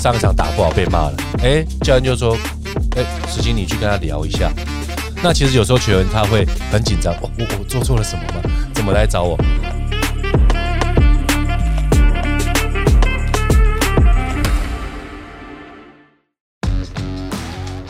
上一场打不好被骂了，哎，教练就说，哎，石青你去跟他聊一下。那其实有时候球员他会很紧张，我我做错了什么吗？怎么来找我？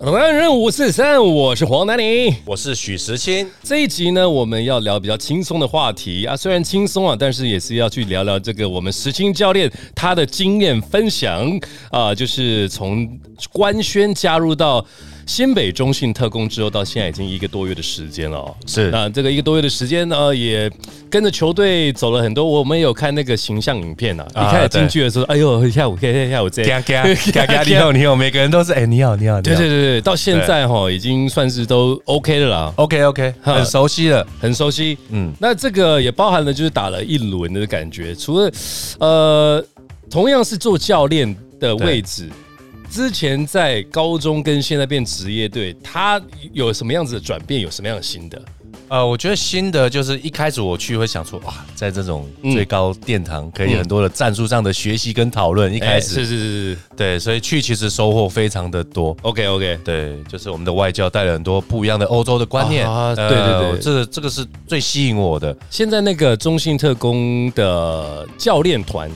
人任五四三，我是黄南宁，我是许时清。这一集呢，我们要聊比较轻松的话题啊，虽然轻松啊，但是也是要去聊聊这个我们时清教练他的经验分享啊，就是从官宣加入到。新北中信特工之后，到现在已经一个多月的时间了哦。是那这个一个多月的时间呢，也跟着球队走了很多。我们有看那个形象影片啊，一开始进去的时候，哎呦，下午，下午，下午，这样，你好，你好，每个人都是哎，你好，你好，对对对对，到现在哈，已经算是都 OK 的啦，OK OK，很熟悉了，很熟悉。嗯，那这个也包含了就是打了一轮的感觉，除了呃，同样是做教练的位置。之前在高中跟现在变职业队，他有什么样子的转变？有什么样的心得？呃，我觉得心得就是一开始我去会想说，哇，在这种最高殿堂可以很多的战术上的学习跟讨论。一开始是是是是，对，所以去其实收获非常的多。OK OK，对，就是我们的外教带了很多不一样的欧洲的观念。啊，对对对，这个这个是最吸引我的。现在那个中信特工的教练团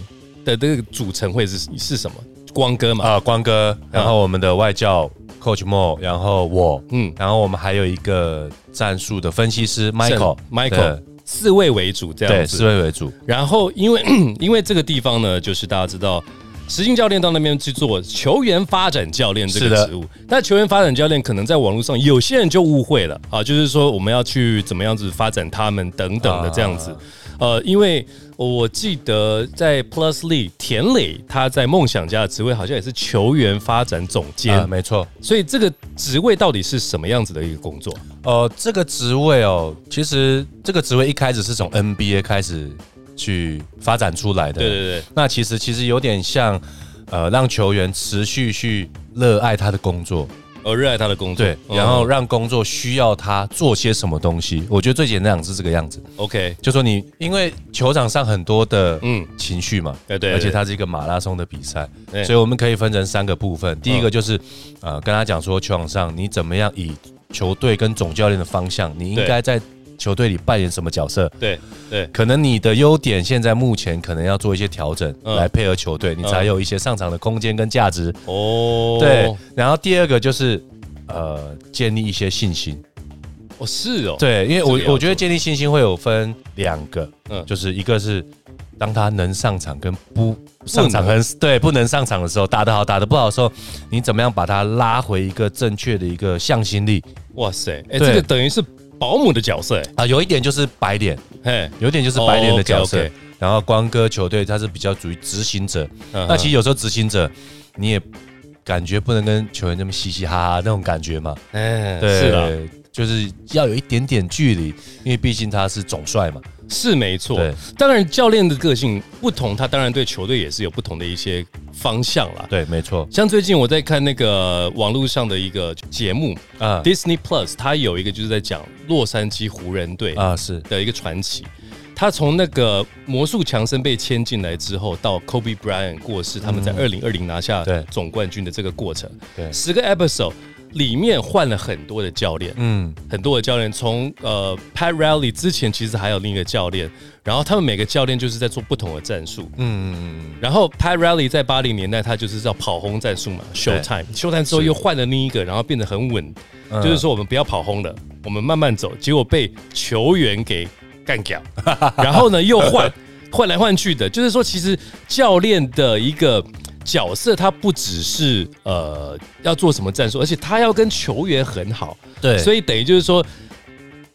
的这个组成会是是什么？光哥嘛，啊，光哥，然后我们的外教 Coach Mo，然后我，嗯，然后我们还有一个战术的分析师 Michael，Michael，四位为主这样子，四位为主。然后因为 因为这个地方呢，就是大家知道，实境教练到那边去做球员发展教练这个职务，那球员发展教练可能在网络上有些人就误会了啊，就是说我们要去怎么样子发展他们等等的这样子。呃，因为我记得在 Plus Lee 田磊他在梦想家的职位好像也是球员发展总监，没错。所以这个职位到底是什么样子的一个工作？呃，这个职位哦，其实这个职位一开始是从 NBA 开始去发展出来的。对对对。那其实其实有点像，呃，让球员持续去热爱他的工作。而热爱他的工作，对，然后让工作需要他做些什么东西。我觉得最简单讲是这个样子。OK，就说你因为球场上很多的嗯情绪嘛，对对，而且它是一个马拉松的比赛，所以我们可以分成三个部分。第一个就是呃跟他讲说球场上你怎么样以球队跟总教练的方向，你应该在。球队里扮演什么角色？对对，可能你的优点现在目前可能要做一些调整，来配合球队，你才有一些上场的空间跟价值。哦，对。然后第二个就是呃，建立一些信心。哦，是哦。对，因为我我觉得建立信心会有分两个，嗯，就是一个是当他能上场跟不上场，很对，不能上场的时候，打得好打得不好的时候，你怎么样把他拉回一个正确的一个向心力？哇塞，哎，这个等于是。保姆的角色啊，有一点就是白脸，嘿，有点就是白脸的角色。然后光哥球队他是比较属于执行者，那其实有时候执行者你也感觉不能跟球员那么嘻嘻哈哈那种感觉嘛，哎，是的，就是要有一点点距离，因为毕竟他是总帅嘛。是没错，当然教练的个性不同，他当然对球队也是有不同的一些方向啦。对，没错。像最近我在看那个网络上的一个节目啊，Disney Plus，他有一个就是在讲洛杉矶湖人队啊是的一个传奇。他从那个魔术强森被签进来之后，到 Kobe Bryant 过世，他们在二零二零拿下总冠军的这个过程，对，十个 episode。里面换了很多的教练，嗯，很多的教练，从呃 Pat Riley 之前其实还有另一个教练，然后他们每个教练就是在做不同的战术，嗯嗯嗯，然后 Pat Riley 在八零年代他就是叫跑轰战术嘛，Show Time，Show Time 之后又换了另一个，然后变得很稳，就是说我们不要跑轰了，我们慢慢走，结果被球员给干掉，然后呢又换换来换去的，就是说其实教练的一个。角色他不只是呃要做什么战术，而且他要跟球员很好。对，所以等于就是说，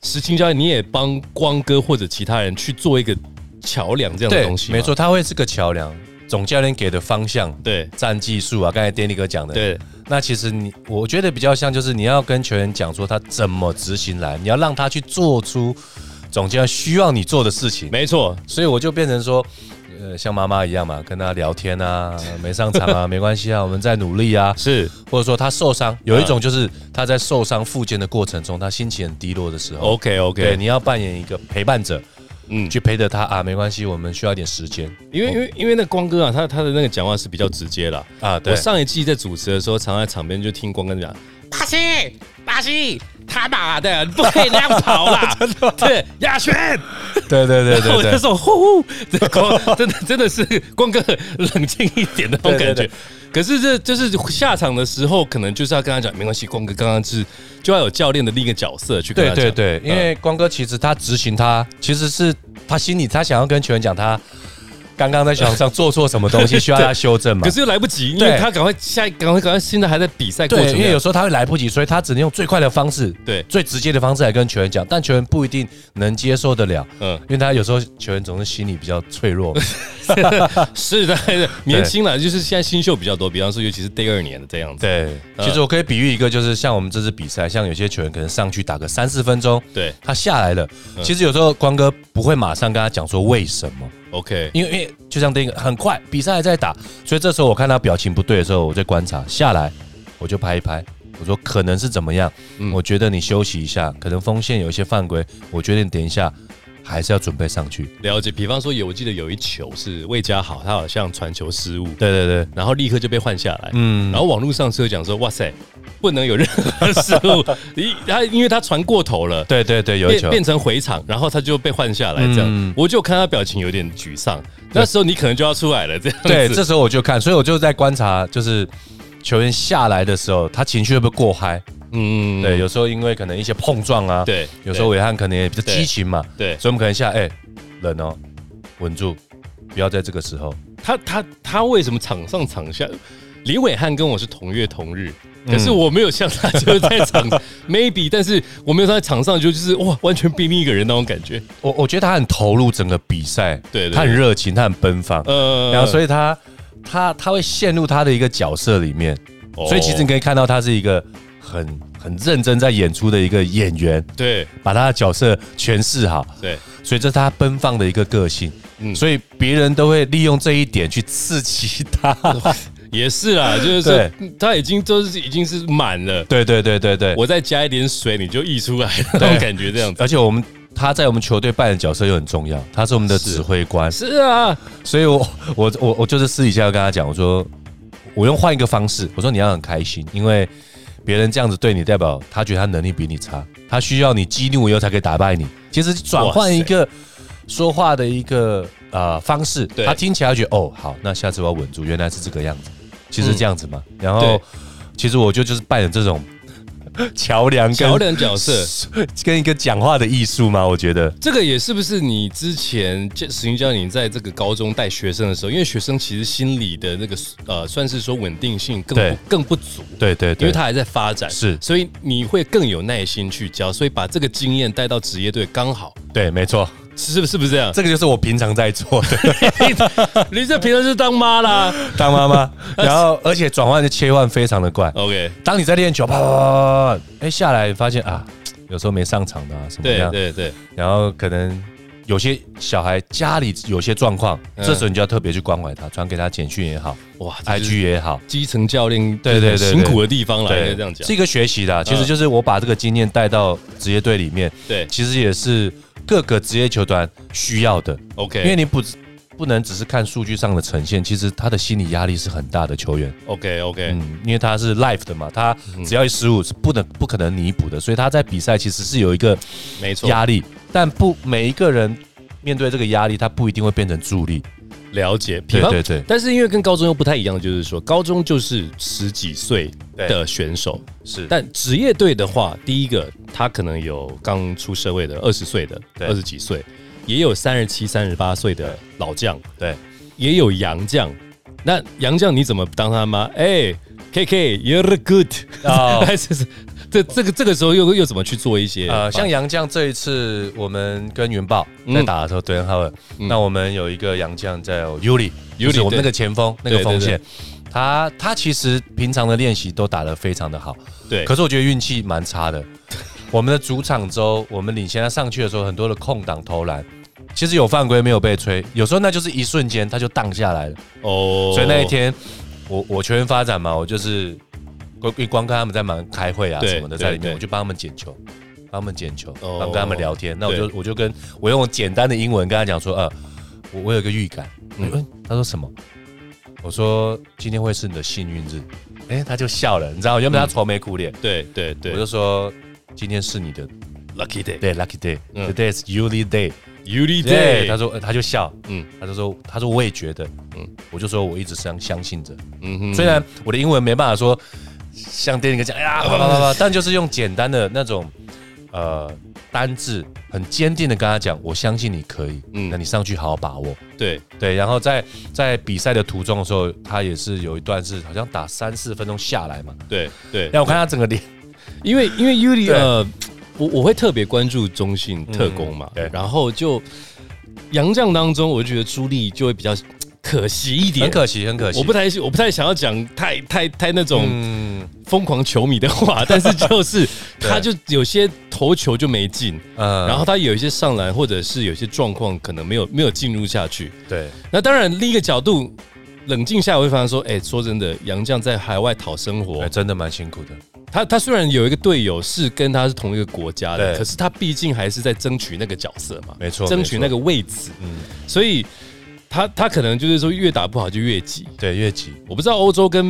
石青教练你也帮光哥或者其他人去做一个桥梁这样的东西。没错，他会是个桥梁。总教练给的方向，对，战技术啊，刚才 Danny 哥讲的，对。那其实你我觉得比较像，就是你要跟球员讲说他怎么执行来，你要让他去做出总监需要你做的事情。没错，所以我就变成说。呃，像妈妈一样嘛，跟他聊天啊，没上场啊，没关系啊，我们在努力啊，是，或者说他受伤，有一种就是他在受伤复健的过程中，他心情很低落的时候，OK OK，对，你要扮演一个陪伴者，嗯，去陪着他啊，没关系，我们需要一点时间，因为因为因为那光哥啊，他他的那个讲话是比较直接了啊，我上一季在主持的时候，常在场边就听光哥讲，巴西巴西。他妈的，不可以那样跑啦！对，亚轩，对对对对，我就说呼呼，这光真的真的是光哥冷静一点的那种感觉。可是这就是下场的时候，可能就是要跟他讲，没关系，光哥刚刚是就要有教练的另一个角色去跟他讲。对对对，因为光哥其实他执行他，其实是他心里他想要跟球员讲他。刚刚在场上做错什么东西需要 他修正嘛？可是又来不及，因为他赶快下，赶快赶快，现在还在比赛过程。因为有时候他会来不及，所以他只能用最快的方式，对，最直接的方式来跟球员讲，但球员不一定能接受得了。嗯，因为他有时候球员总是心理比较脆弱。是的，年轻了，就是现在新秀比较多，比方说尤其是第二年的这样子。对，其实我可以比喻一个，就是像我们这次比赛，像有些球员可能上去打个三四分钟，对，他下来了，其实有时候光哥不会马上跟他讲说为什么。OK，因为因为就像第一个很快比赛还在打，所以这时候我看他表情不对的时候，我在观察下来，我就拍一拍，我说可能是怎么样？我觉得你休息一下，可能锋线有一些犯规，我决定等一下。还是要准备上去了解。比方说有，我记得有一球是魏家豪，他好像传球失误，对对对，然后立刻就被换下来。嗯，然后网络上是讲说，哇塞，不能有任何失误，一他因为他传过头了，对对对，有一球变成回场，然后他就被换下来，这样，我就看他表情有点沮丧。那时候你可能就要出来了，这样。对，这时候我就看，所以我就在观察，就是球员下来的时候，他情绪会不会过嗨？嗯，对，有时候因为可能一些碰撞啊，对，有时候伟汉可能也比较激情嘛，对，所以我们可能下，哎，冷哦，稳住，不要在这个时候。他他他为什么场上场下？李伟汉跟我是同月同日，可是我没有像他就是在场 maybe，但是我没有在场上就就是哇，完全逼另一个人那种感觉。我我觉得他很投入整个比赛，对，他很热情，他很奔放，呃，然后所以他他他会陷入他的一个角色里面，所以其实你可以看到他是一个。很很认真在演出的一个演员，对，把他的角色诠释好，对，所以这是他奔放的一个个性，嗯，所以别人都会利用这一点去刺激他，也是啦，就是说他已经都是已经是满了，对对对对对，我再加一点水，你就溢出来那种感觉这样子，而且我们他在我们球队扮演角色又很重要，他是我们的指挥官，是啊，所以我我我我就是私底下要跟他讲，我说我用换一个方式，我说你要很开心，因为。别人这样子对你，代表他觉得他能力比你差，他需要你激怒以后才可以打败你。其实转换一个说话的一个呃方式，他听起来觉得哦好，那下次我要稳住，原来是这个样子，其实这样子嘛。然后其实我就就是扮演这种。桥梁桥梁角色。跟一个讲话的艺术吗？我觉得。这个也是不是你之前实习教你在这个高中带学生的时候，因为学生其实心理的那个呃，算是说稳定性更更不足，对对，因为他还在发展，是，所以你会更有耐心去教，所以把这个经验带到职业队刚好，对，没错。是不是不是这样？这个就是我平常在做的。你这平常是当妈啦，当妈妈，然后而且转换的切换非常的快。OK，当你在练球，啪啪啪啪，哎下来发现啊，有时候没上场的啊什么样？对对对。然后可能有些小孩家里有些状况，这时候你就要特别去关怀他，传给他简讯也好，哇，IG 也好，基层教练对对对辛苦的地方来，这样讲是一个学习的。其实就是我把这个经验带到职业队里面，对，其实也是。各个职业球团需要的，OK，因为你不不能只是看数据上的呈现，其实他的心理压力是很大的。球员，OK OK，嗯，因为他是 life 的嘛，他只要一失误是不能不可能弥补的，所以他在比赛其实是有一个没错。压力，但不每一个人面对这个压力，他不一定会变成助力。了解，对对对，但是因为跟高中又不太一样，就是说高中就是十几岁的选手是，但职业队的话，第一个他可能有刚出社会的二十岁的，二十几岁，也有三十七、三十八岁的老将，对，也有洋将。那洋将你怎么当他妈？哎，K K，You're good 啊，还是？这这个这个时候又又怎么去做一些？呃，像杨将这一次，我们跟云豹在打的时候，对，好了，那我们有一个杨将叫 Yuli，Yuli，我们那个前锋那个锋线，他他其实平常的练习都打得非常的好，对，可是我觉得运气蛮差的，我们的主场周，我们领先他上去的时候，很多的空档投篮，其实有犯规没有被吹，有时候那就是一瞬间他就荡下来了。哦，所以那一天我我球员发展嘛，我就是光光看他们在忙开会啊什么的在里面，我就帮他们捡球，帮他们捡球，然后跟他们聊天。那我就我就跟我用简单的英文跟他讲说，呃，我我有个预感。嗯，他说什么？我说今天会是你的幸运日。哎，他就笑了，你知道，原本他愁眉苦脸。对对对，我就说今天是你的 lucky day，对 lucky day，today is Uli day，Uli day。他说他就笑，嗯，他就说他说我也觉得，嗯，我就说我一直相相信着，嗯哼，虽然我的英文没办法说像电影讲，哎呀，叭叭叭叭，但就是用简单的那种呃单字，很坚定的跟他讲，我相信你可以，嗯，那你上去好好把握。对对，然后在在比赛的途中的时候，他也是有一段是好像打三四分钟下来嘛。对对，让我看他整个脸，因为因为 Uli 呃，我我会特别关注中信特工嘛，对，然后就杨将当中，我就觉得朱莉就会比较。可惜一点，很可惜，很可惜。我不太，我不太想要讲太太太那种疯狂球迷的话，但是就是 他就有些投球就没进，嗯，然后他有一些上篮，或者是有些状况可能没有没有进入下去。对，那当然另一个角度冷静下，我会发现说，哎，说真的，杨绛在海外讨生活，真的蛮辛苦的。他他虽然有一个队友是跟他是同一个国家的，可是他毕竟还是在争取那个角色嘛，没错，争取那个位置。嗯，所以。他他可能就是说越打不好就越急，对，越急。我不知道欧洲跟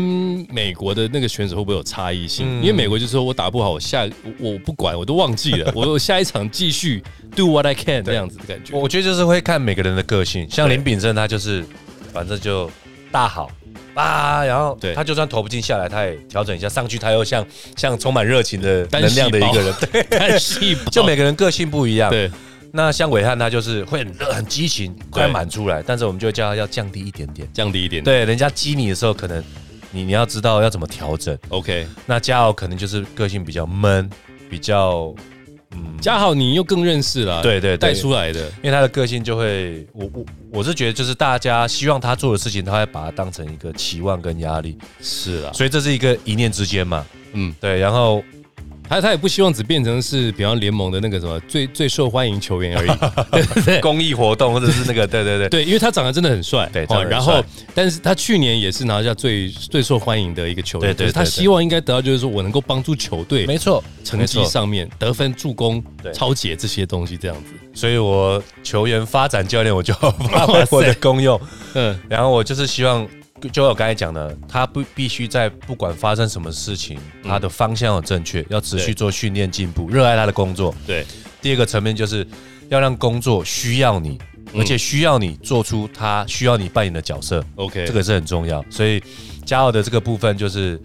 美国的那个选手会不会有差异性，因为美国就是说我打不好，我下我不管，我都忘记了，我下一场继续 do what I can 这样子的感觉。我觉得就是会看每个人的个性，像林炳胜他就是反正就大好啊，然后他就算投不进下来，他也调整一下上去，他又像像充满热情的能量的一个人，对，就每个人个性不一样，对。那像伟汉他就是会很热很激情，快满出来，但是我们就叫他要降低一点点，降低一点。对，人家激你的时候，可能你你要知道要怎么调整。OK，那嘉豪可能就是个性比较闷，比较嗯，嘉豪你又更认识了，对对。带出来的，因为他的个性就会，我我我是觉得就是大家希望他做的事情，他会把它当成一个期望跟压力，是啊，所以这是一个一念之间嘛，嗯，对，然后。他他也不希望只变成是比方联盟的那个什么最最受欢迎球员而已。对，公益活动或者是那个对对对。对，因为他长得真的很帅，对，然后但是他去年也是拿下最最受欢迎的一个球员，对，他希望应该得到就是说我能够帮助球队，没错，成绩上面得分、助攻、超解这些东西这样子，所以我球员发展教练我就 发挥我的功用，嗯，然后我就是希望。就我刚才讲的，他不必须在不管发生什么事情，他的方向要正确，要持续做训练进步，热爱他的工作。对，第二个层面就是要让工作需要你，而且需要你做出他需要你扮演的角色。OK，这个是很重要。所以加奥的这个部分就是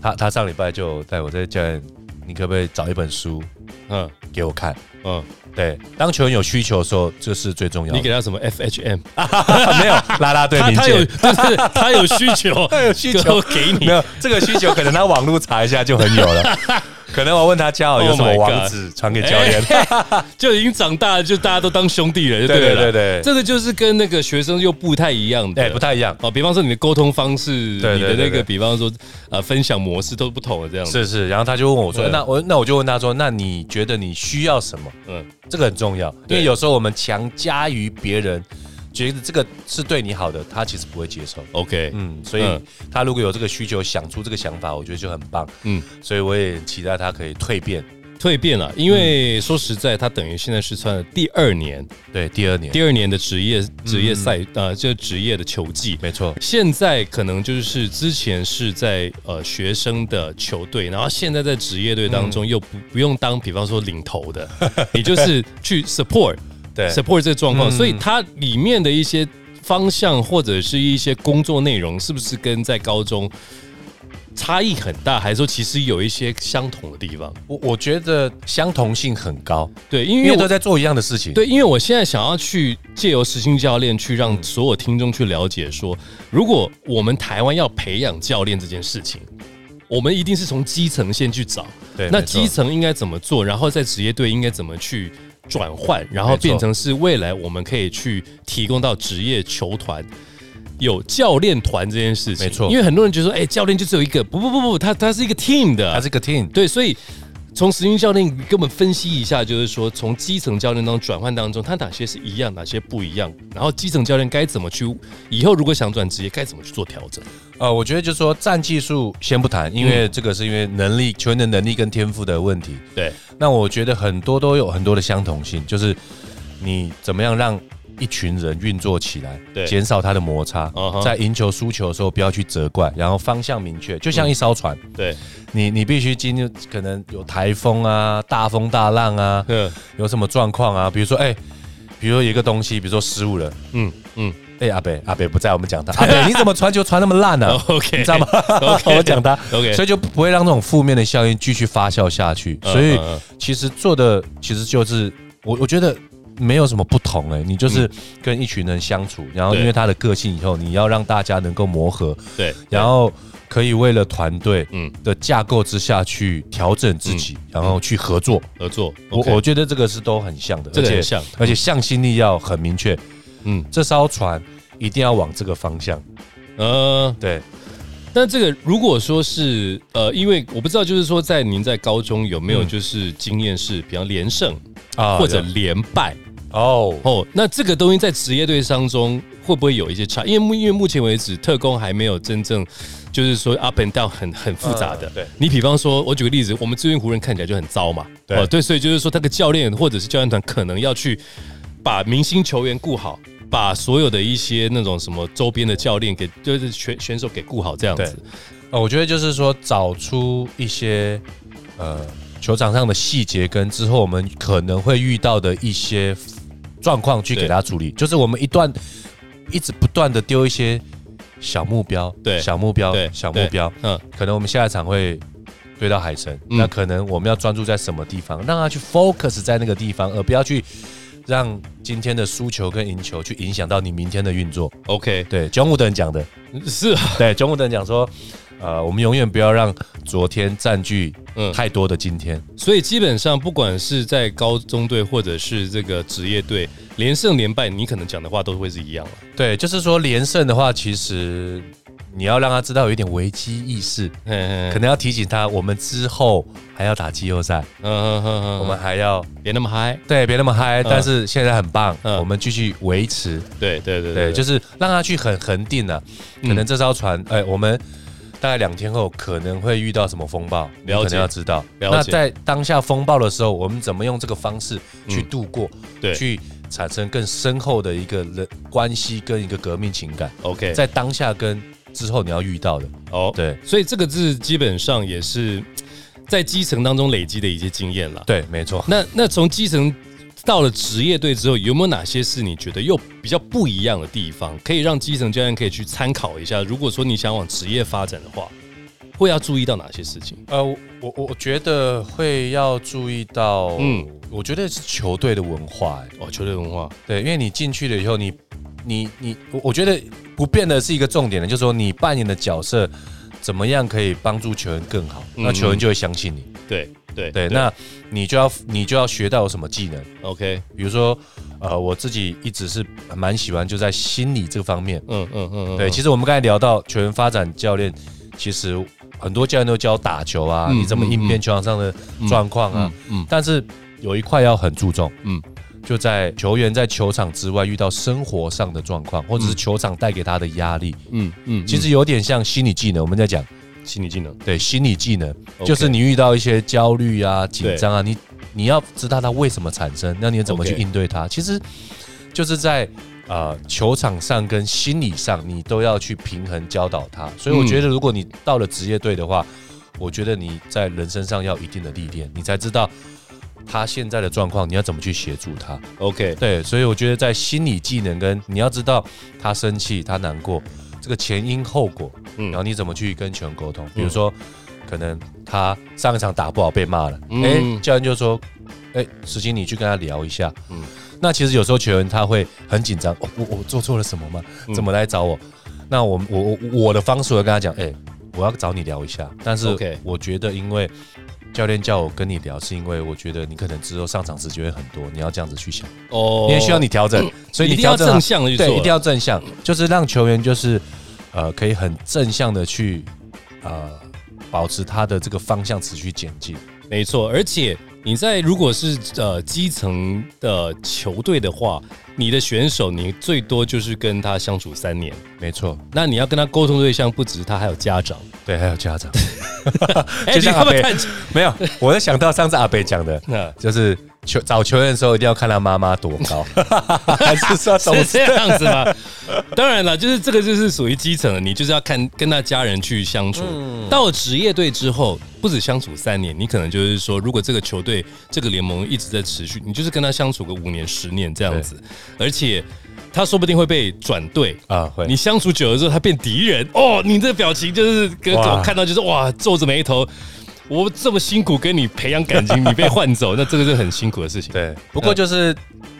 他，他上礼拜就带我在教练，你可不可以找一本书，嗯，给我看，嗯。对，当球员有需求的时候，这是最重要的。你给他什么 FHM？没有，拉拉队名他有，就是他有需求，他有需求给你。没有这个需求，可能他网络查一下就很有了。可能我问他教有什么网址传给教练，就已经长大了，就大家都当兄弟了，对对对对。这个就是跟那个学生又不太一样的，不太一样哦。比方说你的沟通方式，你的那个，比方说呃分享模式都不同的这样。是是，然后他就问我说：“那我那我就问他说，那你觉得你需要什么？嗯，这个很重要，因为有时候我们强加于别人。”觉得这个是对你好的，他其实不会接受。OK，嗯，所以他如果有这个需求，想出这个想法，我觉得就很棒。嗯，所以我也期待他可以蜕变，蜕变了。因为说实在，他等于现在是穿了第二年，对，第二年，第二年的职业职业赛呃，就职业的球技，没错。现在可能就是之前是在呃学生的球队，然后现在在职业队当中又不不用当，比方说领头的，你就是去 support。Support 这个状况，所以它里面的一些方向或者是一些工作内容，是不是跟在高中差异很大，还是说其实有一些相同的地方？我我觉得相同性很高，对，因为都在做一样的事情。对，因为我现在想要去借由实心教练去让所有听众去了解，说如果我们台湾要培养教练这件事情，我们一定是从基层先去找，对，那基层应该怎么做，然后在职业队应该怎么去。转换，然后变成是未来我们可以去提供到职业球团有教练团这件事情。没错，因为很多人觉得说，哎，教练就只有一个，不不不不，他他是一个 team 的，他是一个 team。对，所以从实训教练给我们分析一下，就是说从基层教练当中转换当中，他哪些是一样，哪些不一样？然后基层教练该怎么去？以后如果想转职业，该怎么去做调整？呃，我觉得就是说战技术先不谈，因为这个是因为能力球员的能力跟天赋的问题。对，那我觉得很多都有很多的相同性，就是你怎么样让。一群人运作起来，对，减少它的摩擦，在赢球输球的时候不要去责怪，然后方向明确，就像一艘船，对，你你必须今天可能有台风啊、大风大浪啊，有什么状况啊？比如说，哎，比如说一个东西，比如说失误了，嗯嗯，哎，阿北阿北不在，我们讲他，阿北你怎么传球传那么烂呢？OK，你知道吗？我讲他，OK，所以就不会让这种负面的效应继续发酵下去。所以其实做的其实就是我我觉得。没有什么不同哎，你就是跟一群人相处，然后因为他的个性，以后你要让大家能够磨合，对，然后可以为了团队嗯。的架构之下去调整自己，然后去合作。合作。我我觉得这个是都很像的，而且像，而且向心力要很明确，嗯，这艘船一定要往这个方向，呃，对。但这个如果说是呃，因为我不知道，就是说在您在高中有没有就是经验是比方连胜啊或者连败。哦哦，那这个东西在职业队当中会不会有一些差？因为目因为目前为止特工还没有真正就是说 up and down 很很复杂的。对，你比方说，我举个例子，我们志愿湖人看起来就很糟嘛。对对，所以就是说，他个教练或者是教练团可能要去把明星球员顾好，把所有的一些那种什么周边的教练给就是选选手给顾好这样子。啊，我觉得就是说找出一些呃球场上的细节跟之后我们可能会遇到的一些。状况去给他处理，就是我们一段一直不断的丢一些小目标，对，小目标，对，小目标，嗯，可能我们下一场会对到海神，那可能我们要专注在什么地方，让他去 focus 在那个地方，而不要去让今天的输球跟赢球去影响到你明天的运作。OK，对，江武等讲的。是，对，江武等讲说。呃，我们永远不要让昨天占据嗯太多的今天。所以基本上，不管是在高中队或者是这个职业队，连胜连败，你可能讲的话都会是一样对，就是说连胜的话，其实你要让他知道有一点危机意识，可能要提醒他，我们之后还要打季后赛，嗯嗯嗯嗯，我们还要别那么嗨，对，别那么嗨，但是现在很棒，我们继续维持。对对对对，就是让他去很恒定了。可能这艘船，哎，我们。大概两天后可能会遇到什么风暴，你可能要知道。那在当下风暴的时候，我们怎么用这个方式去度过？对，去产生更深厚的一个人关系跟一个革命情感。OK，在当下跟之后你要遇到的哦，对，所以这个字基本上也是在基层当中累积的一些经验了。对，没错。那那从基层。到了职业队之后，有没有哪些是你觉得又比较不一样的地方，可以让基层教练可以去参考一下？如果说你想往职业发展的话，会要注意到哪些事情？呃，我我觉得会要注意到，嗯，我觉得是球队的文化，哦，球队文化，对，因为你进去了以后，你你你，我我觉得不变的是一个重点的，就是说你扮演的角色怎么样可以帮助球员更好，那球员就会相信你，对。对对，那你就要你就要学到什么技能？OK，比如说，呃，我自己一直是蛮喜欢就在心理这方面。嗯嗯嗯，对，其实我们刚才聊到球员发展教练，其实很多教练都教打球啊，你怎么应变球场上的状况啊。嗯，但是有一块要很注重，嗯，就在球员在球场之外遇到生活上的状况，或者是球场带给他的压力。嗯嗯，其实有点像心理技能，我们在讲。心理技能对心理技能，就是你遇到一些焦虑啊、紧张啊，你你要知道它为什么产生，那你怎么去应对它？其实就是在呃球场上跟心理上，你都要去平衡教导他。所以我觉得，如果你到了职业队的话，我觉得你在人身上要一定的历练，你才知道他现在的状况，你要怎么去协助他。OK，对，所以我觉得在心理技能跟你要知道他生气、他难过。这个前因后果，嗯，然后你怎么去跟球员沟通？比如说，可能他上一场打不好被骂了，哎，教练就说，哎，石金你去跟他聊一下，嗯，那其实有时候球员他会很紧张，我我做错了什么吗？怎么来找我？那我我我我的方式会跟他讲，哎，我要找你聊一下，但是我觉得因为。教练叫我跟你聊，是因为我觉得你可能之后上场时间会很多，你要这样子去想。哦，因为需要你调整，所以你调整正向的去做，对，一定要正向，就是让球员就是呃可以很正向的去呃保持他的这个方向持续前进。没错，而且你在如果是呃基层的球队的话，你的选手你最多就是跟他相处三年，没错。那你要跟他沟通对象不止他，还有家长，对，还有家长。就像阿北，没有，我在想到上次阿北讲的，就是。球找球员的时候一定要看他妈妈多高，还是说是这样子吗？当然了，就是这个就是属于基层的，你就是要看跟他家人去相处。到了职业队之后，不止相处三年，你可能就是说，如果这个球队这个联盟一直在持续，你就是跟他相处个五年十年这样子，而且他说不定会被转队啊。会，你相处久了之后，他变敌人哦，你这表情就是跟我看到就是哇皱着眉头。我这么辛苦跟你培养感情，你被换走，那这个是很辛苦的事情。对，不过就是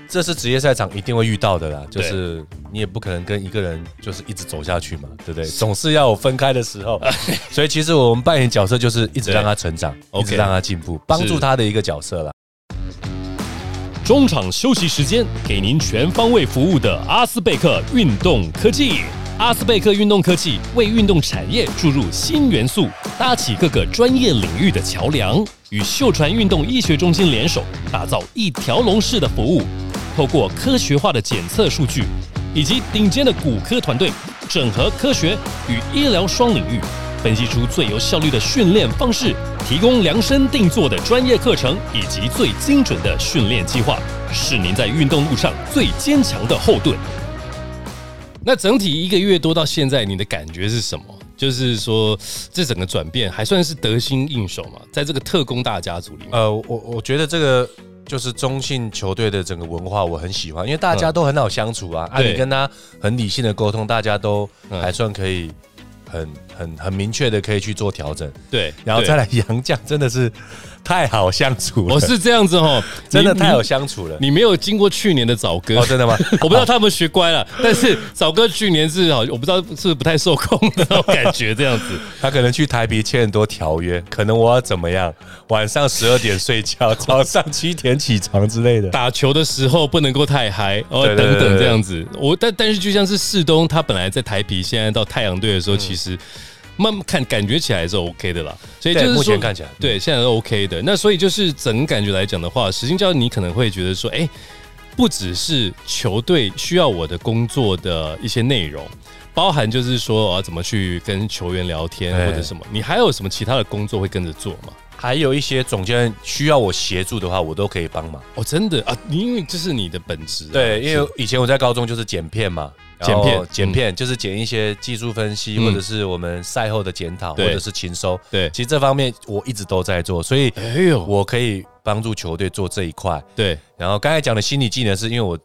这是职业赛场一定会遇到的啦，就是你也不可能跟一个人就是一直走下去嘛，对不对？总是要有分开的时候。所以其实我们扮演角色就是一直让他成长，一直让他进步，帮助他的一个角色啦。中场休息时间，给您全方位服务的阿斯贝克运动科技。阿斯贝克运动科技为运动产业注入新元素，搭起各个专业领域的桥梁，与秀传运动医学中心联手，打造一条龙式的服务。透过科学化的检测数据，以及顶尖的骨科团队，整合科学与医疗双领域，分析出最有效率的训练方式，提供量身定做的专业课程以及最精准的训练计划，是您在运动路上最坚强的后盾。那整体一个月多到现在，你的感觉是什么？就是说，这整个转变还算是得心应手嘛？在这个特工大家族里面，呃，我我觉得这个就是中信球队的整个文化，我很喜欢，因为大家都很好相处啊，啊，你跟他很理性的沟通，大家都还算可以，很很很明确的可以去做调整。对，然后再来杨绛，真的是。太好相处了，我是这样子哦，真的太好相处了。你没有经过去年的早哥哦，真的吗？我不知道他们学乖了，但是早哥去年是好，我不知道是不是不太受控那种 感觉，这样子。他可能去台北签很多条约，可能我要怎么样？晚上十二点睡觉，早上七点起床之类的。打球的时候不能够太嗨哦，等等这样子。我但但是就像是世东，他本来在台皮，现在到太阳队的时候，其实。慢慢看，感觉起来是 OK 的啦，所以就是目前看起来对，现在是 OK 的。那所以就是整感觉来讲的话，实心教你可能会觉得说，哎，不只是球队需要我的工作的一些内容，包含就是说我要怎么去跟球员聊天或者什么，你还有什么其他的工作会跟着做吗？还有一些总监需要我协助的话，我都可以帮忙。哦，真的啊，因为这是你的本职。对，因为以前我在高中就是剪片嘛。剪片，剪片就是剪一些技术分析，或者是我们赛后的检讨，或者是勤收。对，其实这方面我一直都在做，所以哎呦，我可以帮助球队做这一块。对，然后刚才讲的心理技能，是因为我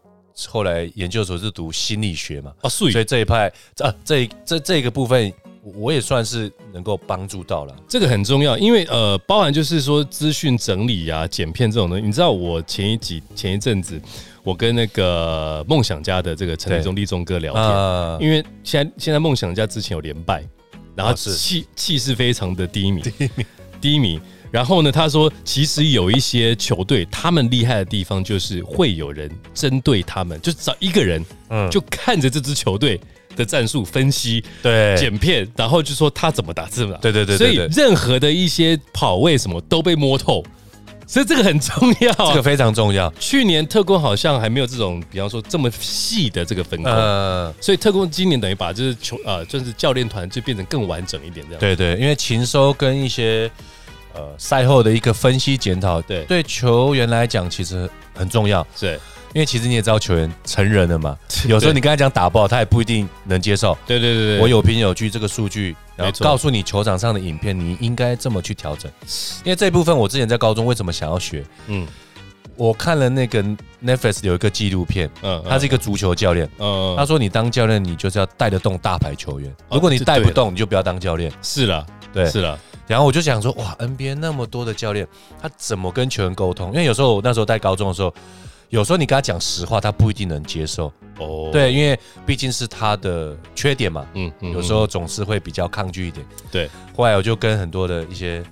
后来研究所是读心理学嘛，啊，所以这一派啊，这这这个部分我也算是能够帮助到了。这个很重要，因为呃，包含就是说资讯整理啊、剪片这种东西。你知道我前一几前一阵子。我跟那个梦想家的这个陈立忠立忠哥聊天，因为现在现在梦想家之前有连败，然后气气势非常的低迷，低迷。然后呢，他说其实有一些球队，他们厉害的地方就是会有人针对他们，就找一个人，嗯，就看着这支球队的战术分析，对，剪片，然后就说他怎么打，怎么打，对对对，所以任何的一些跑位什么都被摸透。所以这个很重要，这个非常重要。去年特工好像还没有这种，比方说这么细的这个分工，所以特工今年等于把就是球呃，就是教练团就变成更完整一点这样。对对，因为勤收跟一些呃赛后的一个分析检讨，对对球员来讲其实很重要。对。因为其实你也知道球员成人了嘛，有时候你跟他讲打不好，他也不一定能接受。对对对对，我有凭有据，这个数据，然后告诉你球场上的影片，你应该这么去调整。因为这一部分我之前在高中为什么想要学？嗯，我看了那个 Netflix 有一个纪录片，嗯，他是一个足球教练，嗯，他说你当教练你就是要带得动大牌球员，如果你带不动，你就不要当教练。是了，对，是了。然后我就想说，哇，NBA 那么多的教练，他怎么跟球员沟通？因为有时候我那时候带高中的时候。有时候你跟他讲实话，他不一定能接受。哦，对，因为毕竟是他的缺点嘛。嗯嗯。有时候总是会比较抗拒一点。对。后来我就跟很多的一些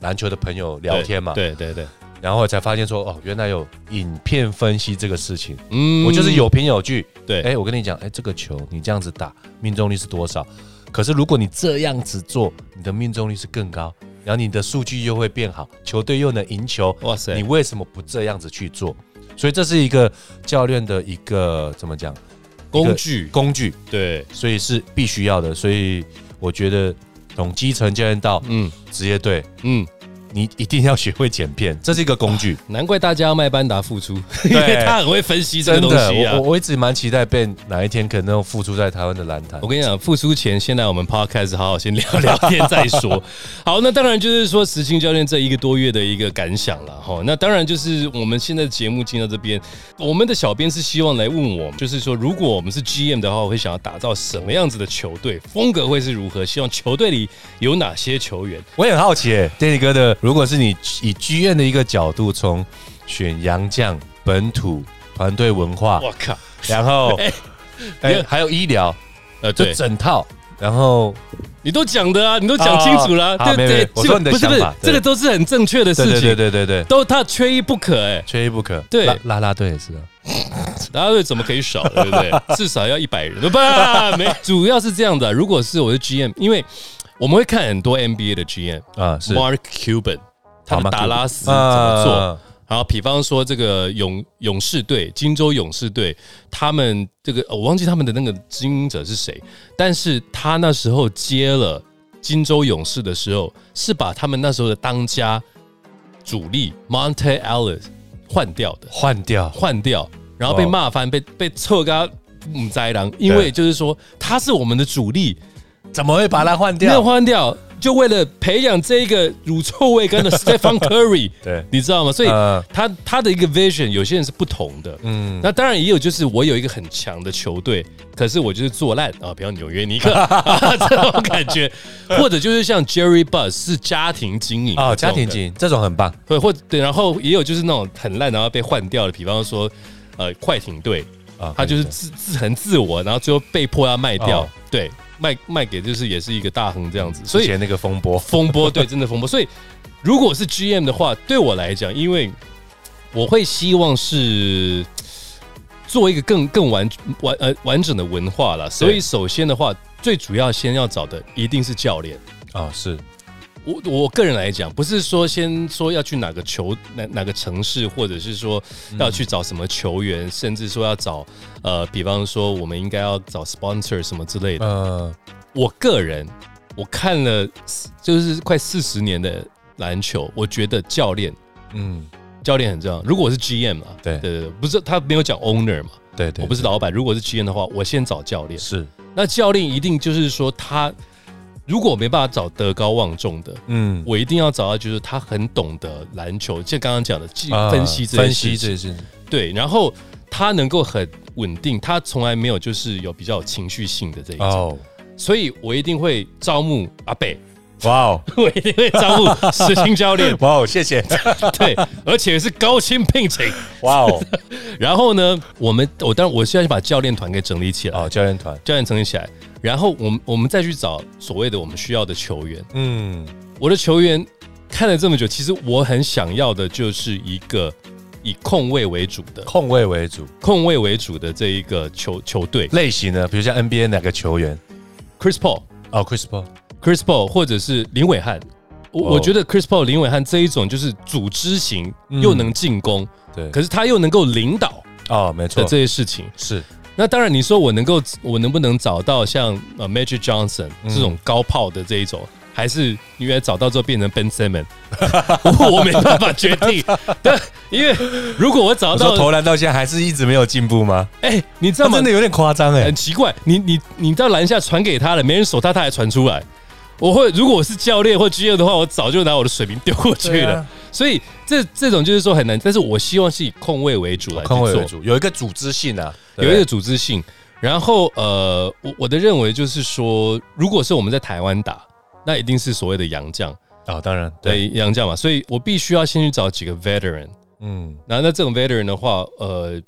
篮球的朋友聊天嘛。对对对。然后才发现说，哦，原来有影片分析这个事情。嗯。我就是有凭有据。对。哎，我跟你讲，哎，这个球你这样子打，命中率是多少？可是如果你这样子做，你的命中率是更高。然后你的数据又会变好，球队又能赢球，哇塞！你为什么不这样子去做？所以这是一个教练的一个怎么讲？工具，工具，对，所以是必须要的。所以我觉得从基层教练到嗯职业队，嗯。你一定要学会剪片，这是一个工具。难怪大家要卖班达付出，因为他很会分析这个东西啊。我我一直蛮期待被哪一天可能付出在台湾的篮坛。我跟你讲，付出前，现在我们 podcast 好好先聊聊天再说。好，那当然就是说，实青教练这一个多月的一个感想了哈。那当然就是我们现在节目进到这边，我们的小编是希望来问我们，就是说，如果我们是 GM 的话，我会想要打造什么样子的球队，风格会是如何？希望球队里有哪些球员？我也很好奇，哎，Danny 哥的。如果是你以剧院的一个角度，从选洋将、本土团队文化，我靠，然后 哎，还有医疗，呃，这整套，然后你都讲的啊，你都讲清楚了，对对，我说你的想法，这个都是很正确的事情，对对对对，都他缺一不可，哎，缺一不可，对，拉拉队也是啊，拉拉队怎么可以少，对不对？至少要一百人，不，没，主要是这样的。如果是我的 GM，因为。我们会看很多 NBA 的 GM 啊，是。Mark Cuban，他们达拉斯怎么做？然后，比方说这个勇勇士队、金州勇士队，他们这个我忘记他们的那个经营者是谁，但是他那时候接了金州勇士的时候，是把他们那时候的当家主力 Monte Ellis 换掉的，换掉，换掉，然后被骂翻，被被臭咖母灾狼，因为就是说他是我们的主力。怎么会把它换掉？没有换掉，就为了培养这一个乳臭未干的 Stephen Curry。对，你知道吗？所以他他的一个 vision，有些人是不同的。嗯，那当然也有，就是我有一个很强的球队，可是我就是做烂啊，比方纽约尼克 这种感觉，或者就是像 Jerry Bus 是家庭经营啊，家庭经营这种很棒。对，或对，然后也有就是那种很烂，然后被换掉的，比方说呃快艇队啊，他就是自自很自我，然后最后被迫要卖掉。对。卖卖给就是也是一个大亨这样子，所以那个风波。风波对真的风波，所以如果是 GM 的话，对我来讲，因为我会希望是做一个更更完完呃完整的文化了，所以首先的话，最主要先要找的一定是教练。啊，是。我我个人来讲，不是说先说要去哪个球哪哪个城市，或者是说要去找什么球员，甚至说要找呃，比方说我们应该要找 sponsor 什么之类的。呃，我个人我看了就是快四十年的篮球，我觉得教练，嗯，教练很重要。如果我是 GM 啊，对对对，不是他没有讲 owner 嘛，对对，我不是老板。如果是 GM 的话，我先找教练。是，那教练一定就是说他。如果我没办法找德高望重的，嗯，我一定要找到就是他很懂得篮球，像刚刚讲的分析这些事情，对，然后他能够很稳定，他从来没有就是有比较有情绪性的这一种，所以我一定会招募阿北，哇哦，我一定会招募实心教练，哇哦，谢谢，对，而且是高薪聘请，哇哦，然后呢，我们我当然我现在就把教练团给整理起来，哦，教练团，教练整理起来。然后我们我们再去找所谓的我们需要的球员。嗯，我的球员看了这么久，其实我很想要的就是一个以控卫为主的。控卫为主、控卫为主的这一个球球队。类型呢？比如像 NBA 哪个球员？Chris Paul 哦，Chris Paul，Chris Paul，或者是林伟汉。我我觉得 Chris Paul、林伟汉这一种就是组织型，又能进攻，对，可是他又能够领导哦，没错，这些事情。是。那当然，你说我能够，我能不能找到像呃 Magic Johnson 这种高炮的这一种，还是因为找到之后变成 Ben Simmons，我没办法决定。但，因为如果我找到投篮到现在还是一直没有进步吗？哎，你知道吗？真的有点夸张哎，很奇怪。你你你到篮下传给他了，没人守他，他还传出来。我会如果我是教练或 GM 的话，我早就拿我的水平丢过去了。所以这这种就是说很难，但是我希望是以控卫为主来控卫为主，有一个组织性啊，有一个组织性。然后呃，我我的认为就是说，如果是我们在台湾打，那一定是所谓的洋将。啊，当然对。洋将嘛，所以我必须要先去找几个 veteran，嗯，那那这种 veteran 的话，呃，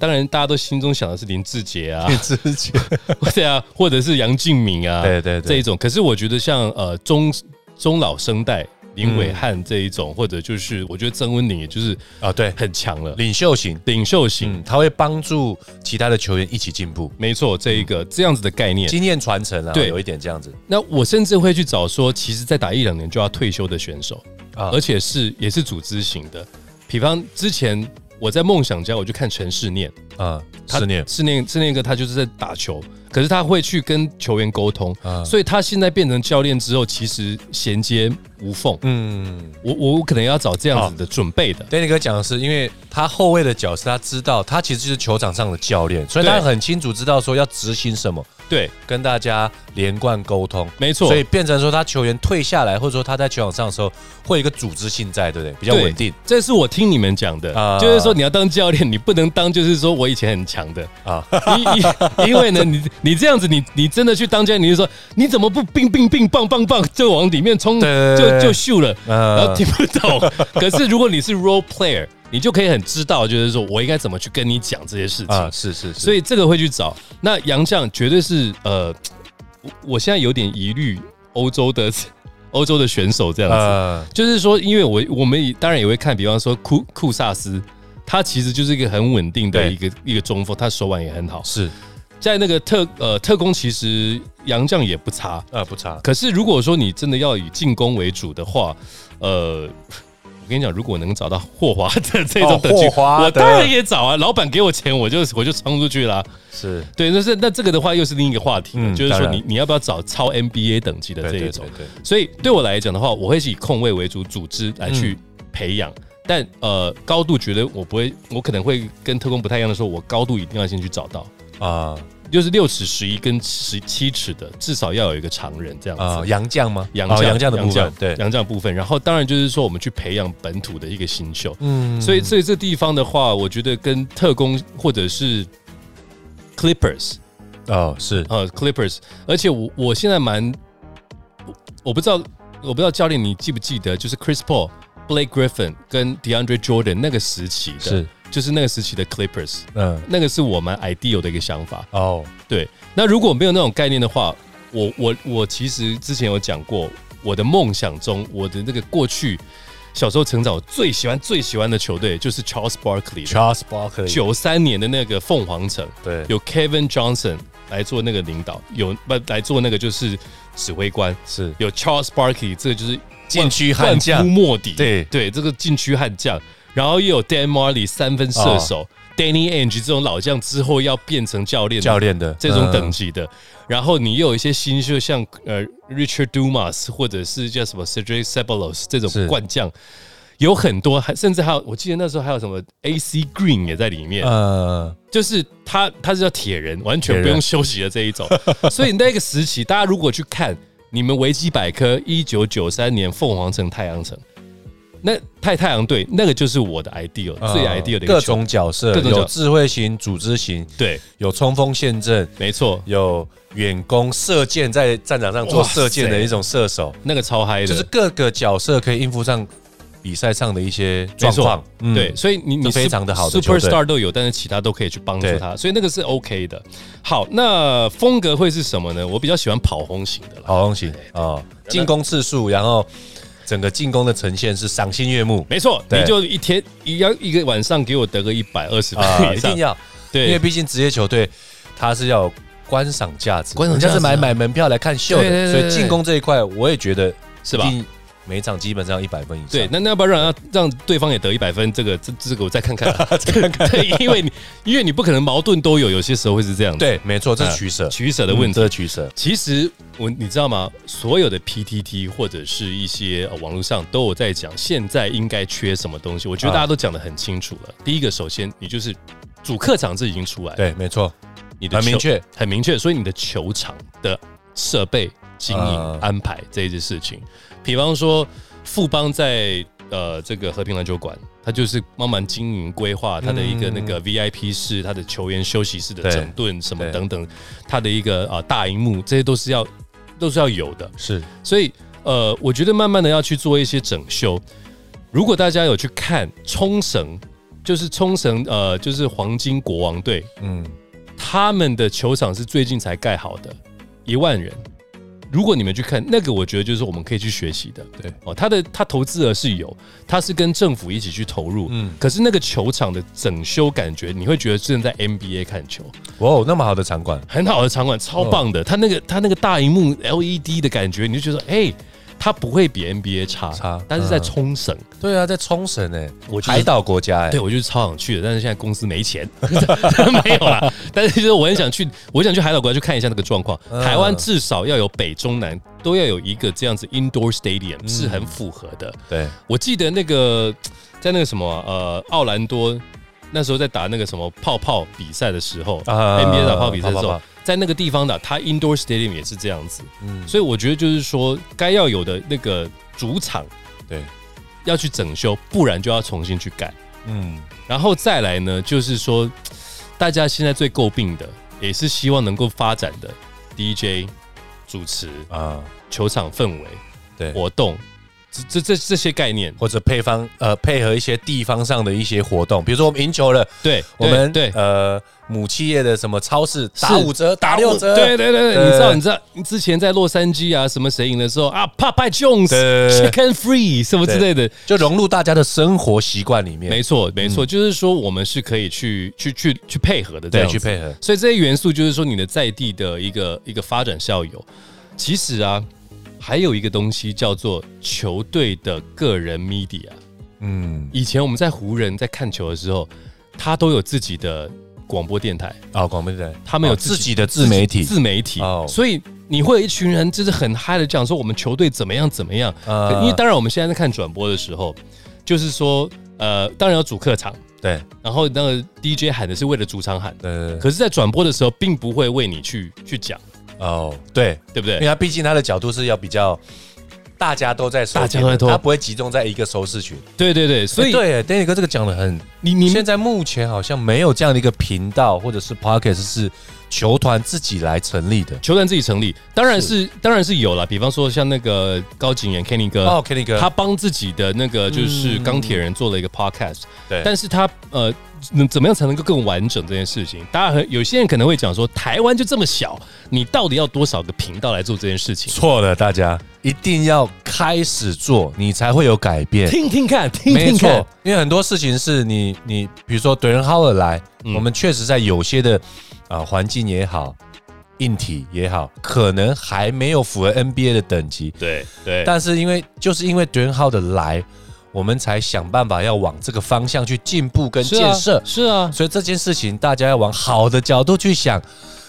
当然大家都心中想的是林志杰啊，林志杰。对啊，或者是杨敬敏啊，对对。这一种。可是我觉得像呃中中老生代。林伟汉这一种，或者就是我觉得曾文鼎也就是啊，对，很强了，领袖型，领袖型，他会帮助其他的球员一起进步。没错，这一个这样子的概念，经验传承啊，对，有一点这样子。那我甚至会去找说，其实再打一两年就要退休的选手啊，而且是也是组织型的，比方之前。我在梦想家，我就看陈世念。啊，世念。世念世念哥，他就是在打球，可是他会去跟球员沟通，啊。所以他现在变成教练之后，其实衔接无缝。嗯，我我可能要找这样子的准备的。Danny 哥讲的是，因为他后卫的角色，他知道他其实就是球场上的教练，所以他很清楚知道说要执行什么。对，跟大家连贯沟通，没错，所以变成说他球员退下来，或者说他在球场上的时候，会有一个组织性在，对不对？比较稳定。这是我听你们讲的，就是说你要当教练，你不能当就是说我以前很强的啊，因 因为呢，你你这样子，你你真的去当教练，你就说你怎么不冰冰冰棒棒棒就往里面冲，就就秀了，然后听不懂。可是如果你是 role player。你就可以很知道，就是说我应该怎么去跟你讲这些事情啊，是是，所以这个会去找。那杨绛绝对是呃，我现在有点疑虑欧洲的欧洲的选手这样子，就是说，因为我我们当然也会看，比方说库库萨斯，他其实就是一个很稳定的一个一个中锋，他手腕也很好。是在那个特呃特工，其实杨绛也不差啊，不差。可是如果说你真的要以进攻为主的话，呃。我跟你讲，如果能找到霍华 的这种等级，我当然也找啊。老板给我钱，我就我就冲出去了。是对，那是那这个的话，又是另一个话题，就是说你你要不要找超 NBA 等级的这一种？所以对我来讲的话，我会是以控卫为主，组织来去培养。但呃，高度觉得我不会，我可能会跟特工不太一样的时候，我高度一定要先去找到啊。就是六尺十一跟十七尺的，至少要有一个常人这样子。杨将吗？杨将，杨将的部分，对，洋将部分。然后当然就是说，我们去培养本土的一个新秀。嗯，所以所以这地方的话，我觉得跟特工或者是 Clippers，哦，是呃 Clippers。而且我我现在蛮，我不知道我不知道教练你记不记得，就是 Chris Paul、Blake Griffin 跟 DeAndre Jordan 那个时期的。是。就是那个时期的 Clippers，嗯，那个是我们 ideal 的一个想法。哦。对，那如果没有那种概念的话，我我我其实之前有讲过，我的梦想中，我的那个过去小时候成长，我最喜欢最喜欢的球队就是 Charles Barkley，Charles Barkley 九三年的那个凤凰城，对，有 Kevin Johnson 来做那个领导，有不来做那个就是指挥官，是。有 Charles Barkley，这个就是禁区悍将，莫迪，对。对，这个禁区悍将。然后又有 Dan Marley 三分射手，Danny Ainge 这种老将之后要变成教练教练的这种等级的，然后你又有一些新秀，像呃 Richard Dumas 或者是叫什么 Cedric Ceballos 这种冠将，有很多，还甚至还有，我记得那时候还有什么 AC Green 也在里面，呃，就是他他是叫铁人，完全不用休息的这一种，所以那个时期，大家如果去看你们维基百科，一九九三年凤凰城太阳城。那太太阳队那个就是我的 ideal 最 ideal 的各种角色，有智慧型、组织型，对，有冲锋陷阵，没错，有远攻射箭，在战场上做射箭的一种射手，那个超嗨的，就是各个角色可以应付上比赛上的一些状况，对，所以你你非常的好，superstar 都有，但是其他都可以去帮助他，所以那个是 OK 的。好，那风格会是什么呢？我比较喜欢跑轰型的，跑轰型啊，进攻次数，然后。整个进攻的呈现是赏心悦目，没错，你就一天一要一个晚上给我得个一百二十分一定要，对，因为毕竟职业球队它是要观赏价值，观赏价值是买买门票来看秀的，所以进攻这一块我也觉得是吧？每场基本上一百分以上。对，那那要不要让让对方也得一百分？这个这这个我再看看，再看看。对，因为你因为你不可能矛盾都有，有些时候会是这样。对，没错，这是取舍，取舍的问题。这是取舍。其实我你知道吗？所有的 PTT 或者是一些网络上都有在讲，现在应该缺什么东西。我觉得大家都讲的很清楚了。第一个，首先你就是主客场这已经出来。对，没错，你的很明确，很明确。所以你的球场的设备经营安排这一件事情，比方说。富邦在呃这个和平篮球馆，他就是慢慢经营规划他的一个那个 VIP 室，他的球员休息室的整顿什么等等，他的一个啊大荧幕，这些都是要都是要有的。是，所以呃，我觉得慢慢的要去做一些整修。如果大家有去看冲绳，就是冲绳呃，就是黄金国王队，嗯，他们的球场是最近才盖好的，一万人。如果你们去看那个，我觉得就是我们可以去学习的。对哦，他的他投资额是有，他是跟政府一起去投入。嗯，可是那个球场的整修感觉，你会觉得正在 NBA 看球。哇哦，那么好的场馆，很好的场馆，超棒的。他那个他那个大荧幕 LED 的感觉，你就觉得哎。它不会比 NBA 差，差，但是在冲绳，对啊，在冲绳哎，我海岛国家哎，对我就是超想去的，但是现在公司没钱，没有啦。但是就是我很想去，我想去海岛国家去看一下那个状况。台湾至少要有北中南都要有一个这样子 indoor stadium 是很符合的。对，我记得那个在那个什么呃奥兰多那时候在打那个什么泡泡比赛的时候，NBA 打泡泡比赛的时候。在那个地方的，它 indoor stadium 也是这样子，嗯，所以我觉得就是说，该要有的那个主场，对，要去整修，不然就要重新去改，嗯，然后再来呢，就是说，大家现在最诟病的，也是希望能够发展的 DJ 主持啊，球场氛围，对，活动。这这这些概念，或者配方呃配合一些地方上的一些活动，比如说我们赢球了，对，我们对呃母企业的什么超市打五折打六折，对对对，你知道你知道之前在洛杉矶啊什么谁赢的时候啊，Papa Jones Chicken Free 什么之类的，就融入大家的生活习惯里面。没错没错，就是说我们是可以去去去去配合的，对，去配合。所以这些元素就是说你的在地的一个一个发展效有。其实啊。还有一个东西叫做球队的个人 media，嗯，以前我们在湖人，在看球的时候，他都有自己的广播电台。啊，广播电台，他们有自己的自媒体，自媒体，哦。所以你会有一群人就是很嗨的讲说我们球队怎么样怎么样，因为当然我们现在在看转播的时候，就是说呃，当然要主客场，对，然后那个 DJ 喊的是为了主场喊，对，可是，在转播的时候，并不会为你去去讲。哦，对对不对？因为他毕竟他的角度是要比较，大家都在，大家都在，他不会集中在一个收视群。对对对，所以对，Danny 哥这个讲的很，你你现在目前好像没有这样的一个频道或者是 Podcast 是球团自己来成立的，球团自己成立，当然是当然是有了。比方说像那个高景言 Kenny 哥，哦 Kenny 哥，他帮自己的那个就是钢铁人做了一个 Podcast，对，但是他呃。能怎么样才能够更完整这件事情？大家很有些人可能会讲说，台湾就这么小，你到底要多少个频道来做这件事情？错了，大家一定要开始做，你才会有改变。听听看，听听看，因为很多事情是你你，比如说德仁浩尔来，我们确实在有些的啊环境也好，硬体也好，可能还没有符合 NBA 的等级。对对，但是因为就是因为德仁浩的来。我们才想办法要往这个方向去进步跟建设，是啊，所以这件事情大家要往好的角度去想。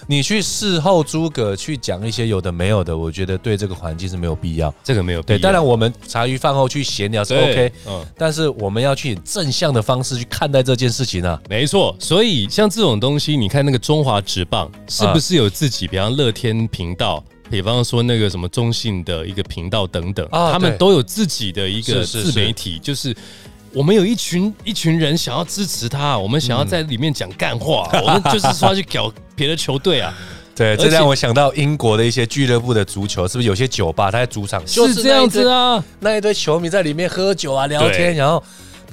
你去事后诸葛去讲一些有的没有的，我觉得对这个环境是没有必要。这个没有对，当然我们茶余饭后去闲聊是 OK，嗯，但是我们要去以正向的方式去看待这件事情啊。没错，所以像这种东西，你看那个中华职棒是不是有自己，比方乐天频道？比方说那个什么中信的一个频道等等，他们都有自己的一个自媒体，就是我们有一群一群人想要支持他，我们想要在里面讲干话，我们就是说去搞别的球队啊。对，这让我想到英国的一些俱乐部的足球，是不是有些酒吧他在主场就是这样子啊？那一堆球迷在里面喝酒啊、聊天，然后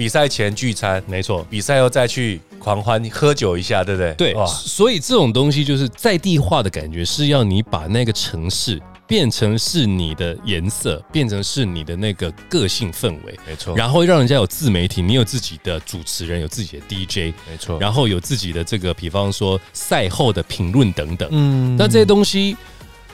比赛前聚餐，没错，比赛后再去。狂欢喝酒一下，对不对？对，所以这种东西就是在地化的感觉，是要你把那个城市变成是你的颜色，变成是你的那个个性氛围，没错。然后让人家有自媒体，你有自己的主持人，有自己的 DJ，没错。然后有自己的这个，比方说赛后的评论等等。嗯，那这些东西，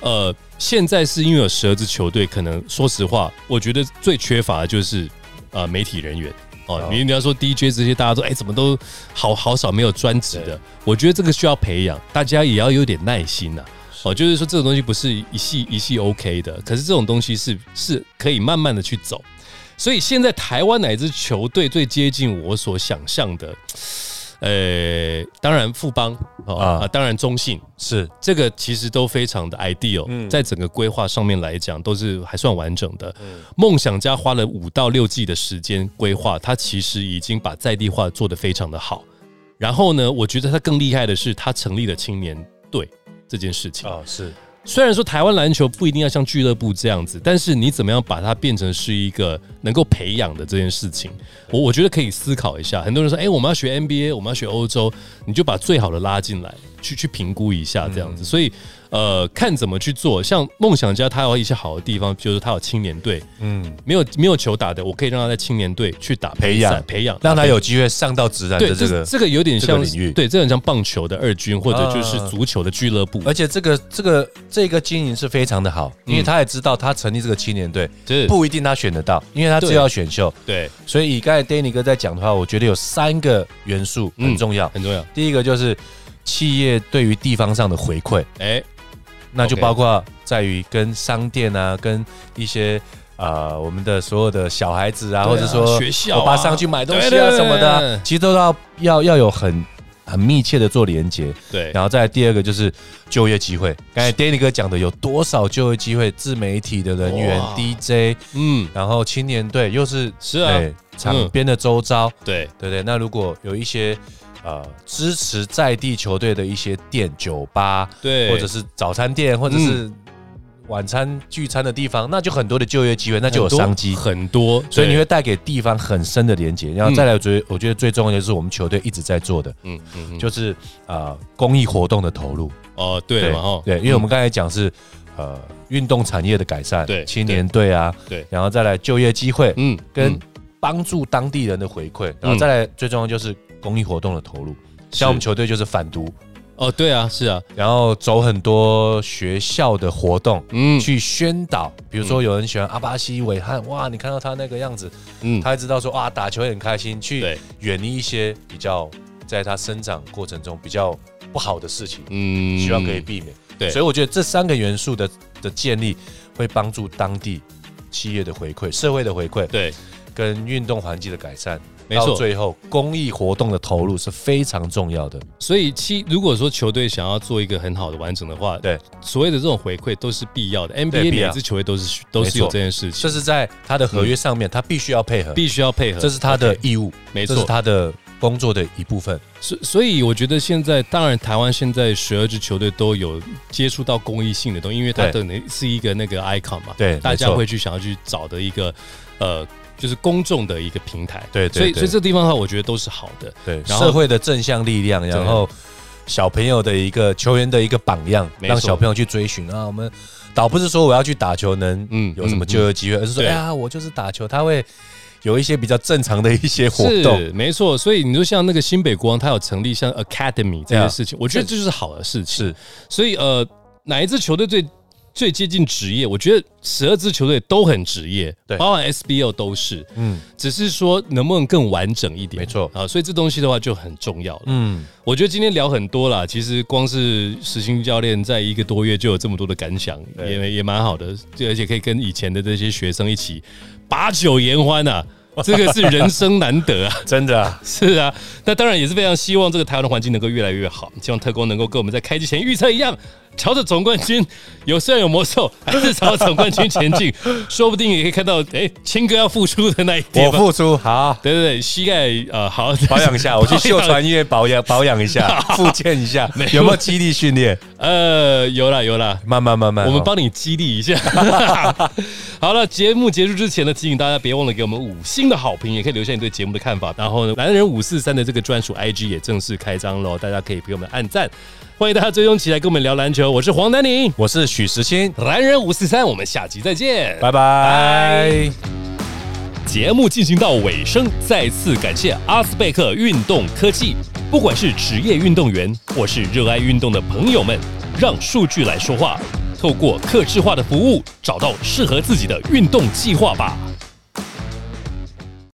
呃，现在是因为有十二支球队，可能说实话，我觉得最缺乏的就是呃媒体人员。哦，你你要说 DJ 这些，大家都哎，怎么都好好少没有专职的？我觉得这个需要培养，大家也要有点耐心呐。哦，就是说这种东西不是一系一系 OK 的，可是这种东西是是可以慢慢的去走。所以现在台湾哪支球队最接近我所想象的？呃，当然富邦啊，当然中信是这个，其实都非常的 ideal，在整个规划上面来讲，都是还算完整的。梦想家花了五到六季的时间规划，他其实已经把在地化做得非常的好。然后呢，我觉得他更厉害的是，他成立了青年队这件事情啊，是。虽然说台湾篮球不一定要像俱乐部这样子，但是你怎么样把它变成是一个能够培养的这件事情，我我觉得可以思考一下。很多人说，哎，我们要学 NBA，我们要学欧洲，你就把最好的拉进来。去去评估一下这样子，所以。呃，看怎么去做。像梦想家，他有一些好的地方，就是他有青年队，嗯，没有没有球打的，我可以让他在青年队去打培养。培养，让他有机会上到职篮的这个这个有点像领域，对，这很像棒球的二军或者就是足球的俱乐部。而且这个这个这个经营是非常的好，因为他也知道他成立这个青年队不一定他选得到，因为他只要选秀。对，所以以刚才 Danny 哥在讲的话，我觉得有三个元素很重要，很重要。第一个就是企业对于地方上的回馈，哎。那就包括在于跟商店啊，跟一些呃我们的所有的小孩子啊，或者说学校，我爸上去买东西啊什么的，其实都要要要有很很密切的做连接。对，然后再第二个就是就业机会。刚才 Danny 哥讲的有多少就业机会？自媒体的人员、DJ，嗯，然后青年队又是是啊，场边的周遭，对对对。那如果有一些。呃，支持在地球队的一些店、酒吧，对，或者是早餐店，或者是晚餐聚餐的地方，那就很多的就业机会，那就有商机。很多，所以你会带给地方很深的连接。然后再来，最我觉得最重要的就是我们球队一直在做的，嗯嗯，就是呃公益活动的投入。哦，对，对，因为我们刚才讲是呃运动产业的改善，对，青年队啊，对，然后再来就业机会，嗯，跟帮助当地人的回馈，然后再来最重要就是。公益活动的投入，像我们球队就是反毒。哦，对啊，是啊，然后走很多学校的活动，嗯，去宣导，比如说有人喜欢阿巴西韦汉，哇，你看到他那个样子，嗯，他知道说哇，打球也很开心，去远离一些比较在他生长过程中比较不好的事情，嗯，希望可以避免，对，所以我觉得这三个元素的的建立会帮助当地企业的回馈、社会的回馈，对，跟运动环境的改善。没错，最后公益活动的投入是非常重要的。所以，七如果说球队想要做一个很好的完整的话，对。所谓的这种回馈都是必要的。NBA 每支球队都是都是有这件事情，这是在他的合约上面，他必须要配合，必须要配合，这是他的义务，没错，这是他的工作的一部分。所所以，我觉得现在，当然台湾现在十二支球队都有接触到公益性的东西，因为它等于是一个那个 icon 嘛，对，大家会去想要去找的一个呃。就是公众的一个平台，对，所以所以这地方的话，我觉得都是好的，对，社会的正向力量，然后小朋友的一个球员的一个榜样，让小朋友去追寻啊。我们倒不是说我要去打球能嗯有什么就业机会，而是说哎呀，我就是打球，他会有一些比较正常的一些活动，没错。所以你说像那个新北国王，他有成立像 Academy 这些事情，我觉得这就是好的事情。是，所以呃，哪一支球队最？最接近职业，我觉得十二支球队都很职业，对，包含 SBL 都是，嗯，只是说能不能更完整一点，没错。啊，所以这东西的话就很重要了，嗯，我觉得今天聊很多了，其实光是实心教练在一个多月就有这么多的感想，也也蛮好的，而且可以跟以前的这些学生一起把酒言欢啊。这个是人生难得啊，真的是啊。那当然也是非常希望这个台湾的环境能够越来越好。希望特工能够跟我们在开机前预测一样，朝着总冠军，有虽然有魔兽，还是朝总冠军前进。说不定也可以看到，哎，青哥要复出的那一天。我复出好，对对对，膝盖呃好保养一下，我去秀传医院保养保养一下，复健一下。有没有激励训练？呃，有了有了，慢慢慢慢，我们帮你激励一下。好了，节目结束之前呢，提醒大家别忘了给我们五星的好评，也可以留下你对节目的看法。然后呢，男人五四三的这个专属 IG 也正式开张喽，大家可以给我们按赞，欢迎大家追踪起来跟我们聊篮球。我是黄丹宁，我是许时清，男人五四三，我们下期再见，拜拜。节目进行到尾声，再次感谢阿斯贝克运动科技，不管是职业运动员或是热爱运动的朋友们，让数据来说话。透过客制化的服务，找到适合自己的运动计划吧。